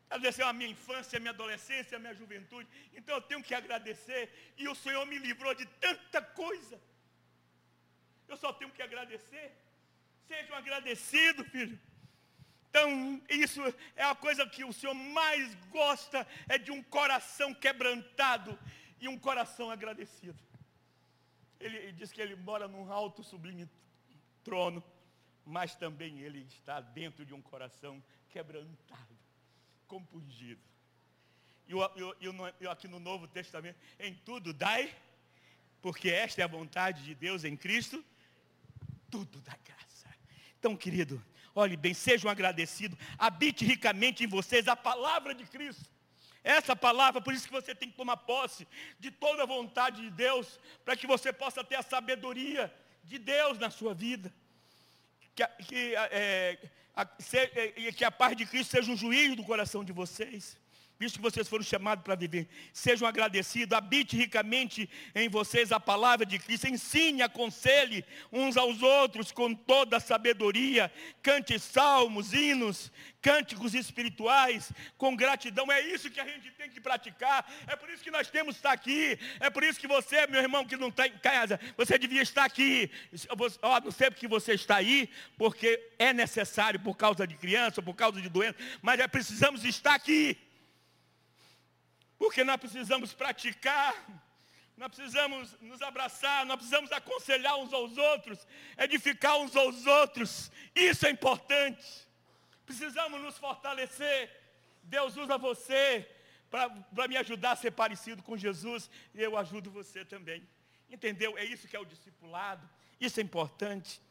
[SPEAKER 1] Agradecer a minha infância, a minha adolescência, a minha juventude. Então eu tenho que agradecer. E o Senhor me livrou de tanta coisa. Eu só tenho que agradecer. Sejam agradecidos, filho. Então, isso é a coisa que o Senhor mais gosta, é de um coração quebrantado e um coração agradecido. Ele diz que ele mora num alto sublime trono, mas também ele está dentro de um coração quebrantado, compungido. E eu, aqui no Novo Testamento, em tudo dai, porque esta é a vontade de Deus em Cristo, tudo dá graça. Então, querido, olhe bem, sejam agradecidos, habite ricamente em vocês a palavra de Cristo. Essa palavra, por isso que você tem que tomar posse de toda a vontade de Deus, para que você possa ter a sabedoria de Deus na sua vida. Que, que, é, é, que a paz de Cristo seja um juízo do coração de vocês visto que vocês foram chamados para viver. Sejam agradecidos, habite ricamente em vocês a palavra de Cristo, ensine, aconselhe uns aos outros com toda a sabedoria, cante salmos, hinos, cânticos espirituais, com gratidão. É isso que a gente tem que praticar. É por isso que nós temos que estar aqui. É por isso que você, meu irmão, que não está em casa, você devia estar aqui. Ó, não sei porque você está aí, porque é necessário por causa de criança, por causa de doença, mas é precisamos estar aqui. Porque nós precisamos praticar, nós precisamos nos abraçar, nós precisamos aconselhar uns aos outros, edificar uns aos outros. Isso é importante. Precisamos nos fortalecer. Deus usa você para me ajudar a ser parecido com Jesus, e eu ajudo você também. Entendeu? É isso que é o discipulado. Isso é importante.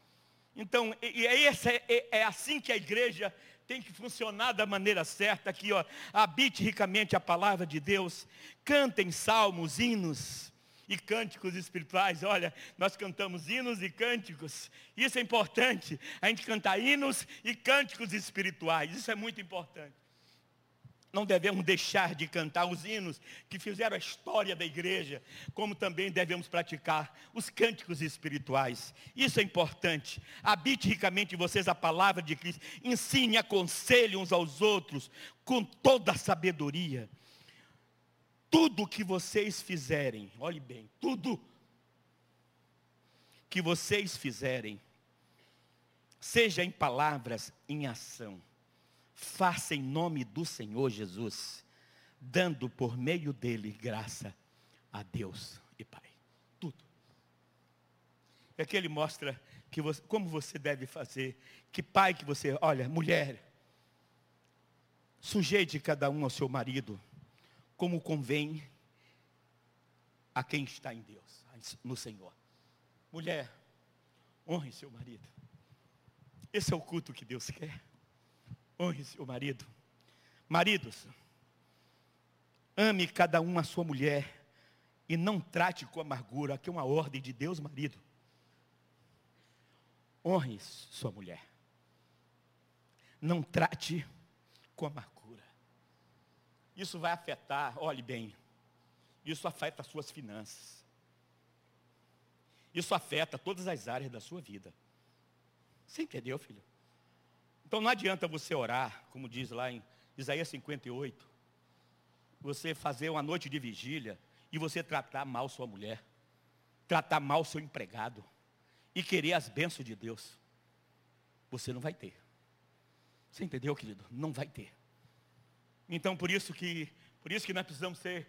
[SPEAKER 1] Então, e é, essa, é, é assim que a igreja tem que funcionar da maneira certa aqui, ó. Habite ricamente a palavra de Deus. Cantem salmos, hinos e cânticos espirituais. Olha, nós cantamos hinos e cânticos. Isso é importante. A gente cantar hinos e cânticos espirituais. Isso é muito importante. Não devemos deixar de cantar os hinos que fizeram a história da igreja, como também devemos praticar os cânticos espirituais. Isso é importante. Habite ricamente vocês a palavra de Cristo. Ensine, aconselhe uns aos outros com toda a sabedoria. Tudo que vocês fizerem, olhe bem, tudo que vocês fizerem, seja em palavras, em ação faça em nome do Senhor Jesus, dando por meio dele graça a Deus e Pai. Tudo. É que ele mostra que você, como você deve fazer, que pai que você, olha, mulher, sujeite cada um ao seu marido, como convém a quem está em Deus, no Senhor. Mulher, honre seu marido. Esse é o culto que Deus quer. Honre seu marido. Maridos, ame cada um a sua mulher e não trate com amargura, aqui é uma ordem de Deus, marido. Honre sua mulher. Não trate com amargura. Isso vai afetar, olhe bem, isso afeta as suas finanças. Isso afeta todas as áreas da sua vida. Você entendeu, filho? Então não adianta você orar, como diz lá em Isaías 58, você fazer uma noite de vigília e você tratar mal sua mulher, tratar mal seu empregado e querer as bênçãos de Deus. Você não vai ter. Você entendeu, querido? Não vai ter. Então por isso que, por isso que nós precisamos ser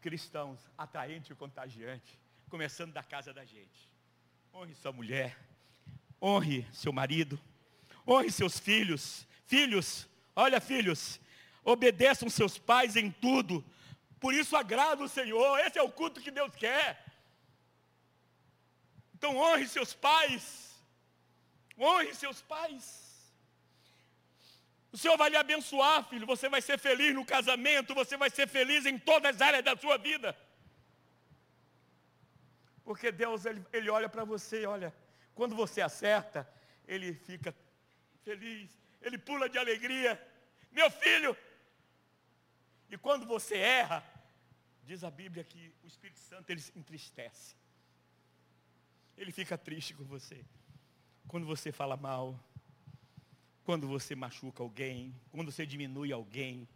[SPEAKER 1] cristãos, atraentes e contagiantes, começando da casa da gente. Honre sua mulher, honre seu marido, Honre seus filhos. Filhos, olha filhos, obedeçam seus pais em tudo. Por isso agrada o Senhor. Esse é o culto que Deus quer. Então honre seus pais. Honre seus pais. Senhor vai lhe abençoar, filho. Você vai ser feliz no casamento, você vai ser feliz em todas as áreas da sua vida. Porque Deus, Ele, ele olha para você, olha, quando você acerta, Ele fica feliz, Ele pula de alegria. Meu filho! E quando você erra, diz a Bíblia que o Espírito Santo ele se entristece. Ele fica triste com você. Quando você fala mal, quando você machuca alguém, quando você diminui alguém,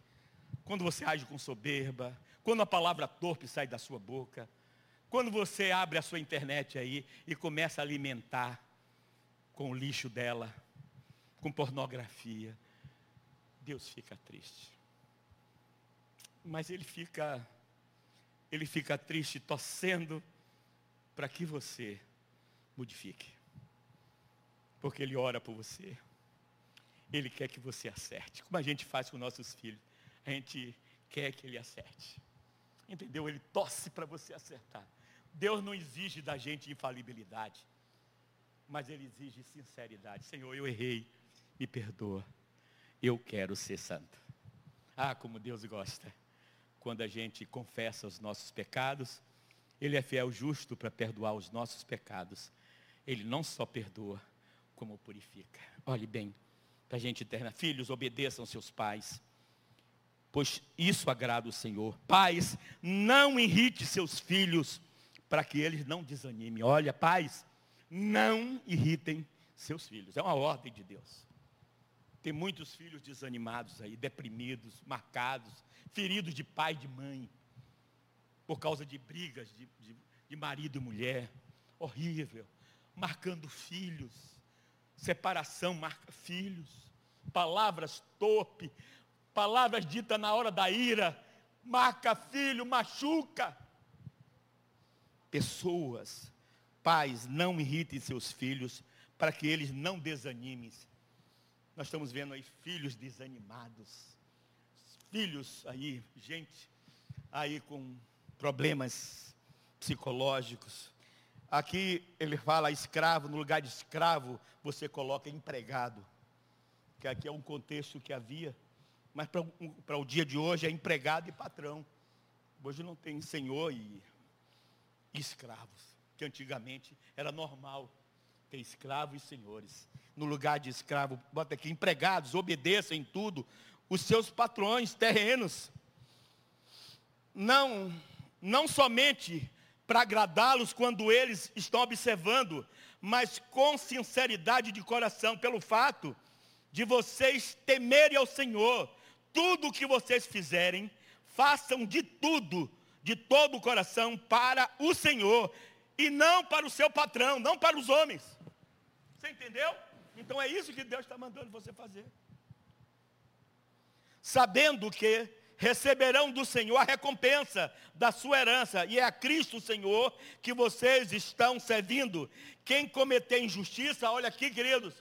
[SPEAKER 1] quando você age com soberba, quando a palavra torpe sai da sua boca, quando você abre a sua internet aí e começa a alimentar com o lixo dela, com pornografia, Deus fica triste. Mas ele fica ele fica triste torcendo para que você modifique. Porque ele ora por você. Ele quer que você acerte. Como a gente faz com nossos filhos. A gente quer que ele acerte. Entendeu? Ele torce para você acertar. Deus não exige da gente infalibilidade. Mas ele exige sinceridade. Senhor, eu errei. Me perdoa. Eu quero ser santo. Ah, como Deus gosta. Quando a gente confessa os nossos pecados, Ele é fiel justo para perdoar os nossos pecados. Ele não só perdoa, como purifica. Olhe bem, para a gente terminar. Filhos, obedeçam seus pais, pois isso agrada o Senhor. Pais, não irrite seus filhos, para que eles não desanimem. Olha, pais, não irritem seus filhos. É uma ordem de Deus. Tem muitos filhos desanimados aí, deprimidos, marcados, feridos de pai e de mãe, por causa de brigas de, de, de marido e mulher. Horrível. Marcando filhos. Separação marca filhos palavras torpe, palavras ditas na hora da ira, marca filho, machuca. Pessoas, pais, não irritem seus filhos para que eles não desanimem. Nós estamos vendo aí filhos desanimados, filhos aí, gente aí com problemas psicológicos. Aqui ele fala escravo, no lugar de escravo, você coloca empregado que aqui é um contexto que havia, mas para o dia de hoje é empregado e patrão. Hoje não tem senhor e escravos, que antigamente era normal ter escravos e senhores. No lugar de escravo, bota aqui, empregados, obedeçam em tudo os seus patrões terrenos. Não, não somente para agradá-los quando eles estão observando, mas com sinceridade de coração, pelo fato de vocês temerem ao Senhor. Tudo o que vocês fizerem, façam de tudo, de todo o coração, para o Senhor, e não para o seu patrão, não para os homens. Você entendeu? Então é isso que Deus está mandando você fazer. Sabendo que receberão do Senhor a recompensa da sua herança, e é a Cristo Senhor que vocês estão servindo. Quem cometer injustiça, olha aqui, queridos,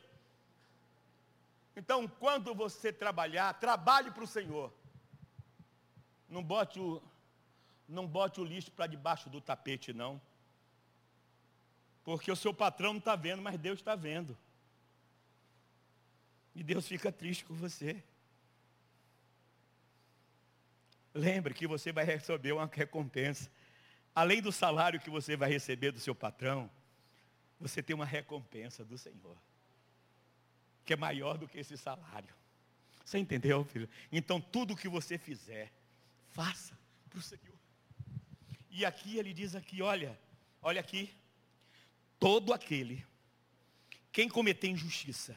[SPEAKER 1] então, quando você trabalhar, trabalhe para o Senhor. Não bote o, não bote o lixo para debaixo do tapete, não. Porque o seu patrão não está vendo, mas Deus está vendo. E Deus fica triste com você. Lembre que você vai receber uma recompensa. Além do salário que você vai receber do seu patrão, você tem uma recompensa do Senhor que é maior do que esse salário. Você entendeu, filho? Então tudo que você fizer, faça para o Senhor. E aqui ele diz aqui, olha, olha aqui, todo aquele, quem cometer injustiça,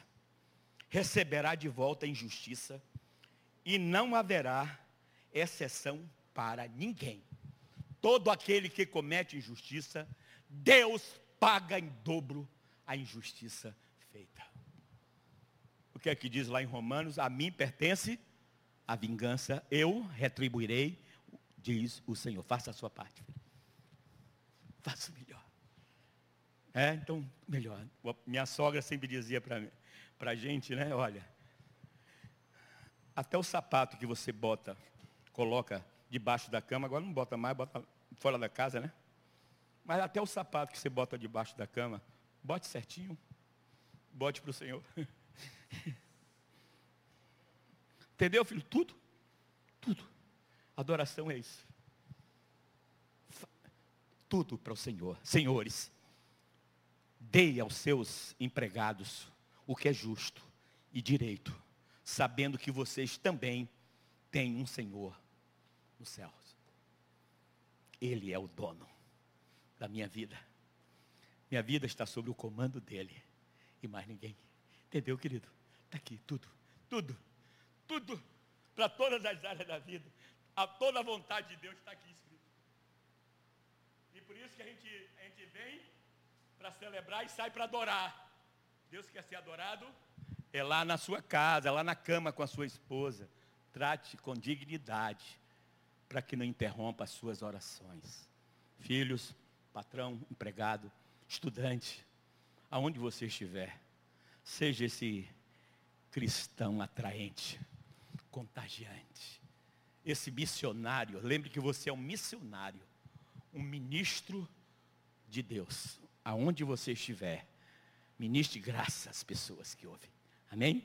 [SPEAKER 1] receberá de volta a injustiça, e não haverá exceção para ninguém. Todo aquele que comete injustiça, Deus paga em dobro a injustiça feita o que é que diz lá em Romanos? A mim pertence a vingança, eu retribuirei, diz o Senhor. Faça a sua parte. Faça o melhor. É, então, melhor. Minha sogra sempre dizia para a gente, né? Olha, até o sapato que você bota, coloca debaixo da cama, agora não bota mais, bota fora da casa, né? Mas até o sapato que você bota debaixo da cama, bote certinho, bote para o Senhor. Entendeu, filho? Tudo. Tudo. Adoração é isso. Tudo para o Senhor. Senhores, dei aos seus empregados o que é justo e direito, sabendo que vocês também têm um Senhor nos céus. Ele é o dono da minha vida. Minha vida está sob o comando dele e mais ninguém. Entendeu, querido? Está aqui tudo, tudo, tudo, para todas as áreas da vida. A toda a vontade de Deus está aqui escrito. E por isso que a gente, a gente vem para celebrar e sai para adorar. Deus quer ser adorado, é lá na sua casa, é lá na cama com a sua esposa. Trate com dignidade, para que não interrompa as suas orações. Filhos, patrão, empregado, estudante, aonde você estiver, seja esse cristão atraente, contagiante, esse missionário. Lembre que você é um missionário, um ministro de Deus. Aonde você estiver, ministre graça às pessoas que ouvem. Amém?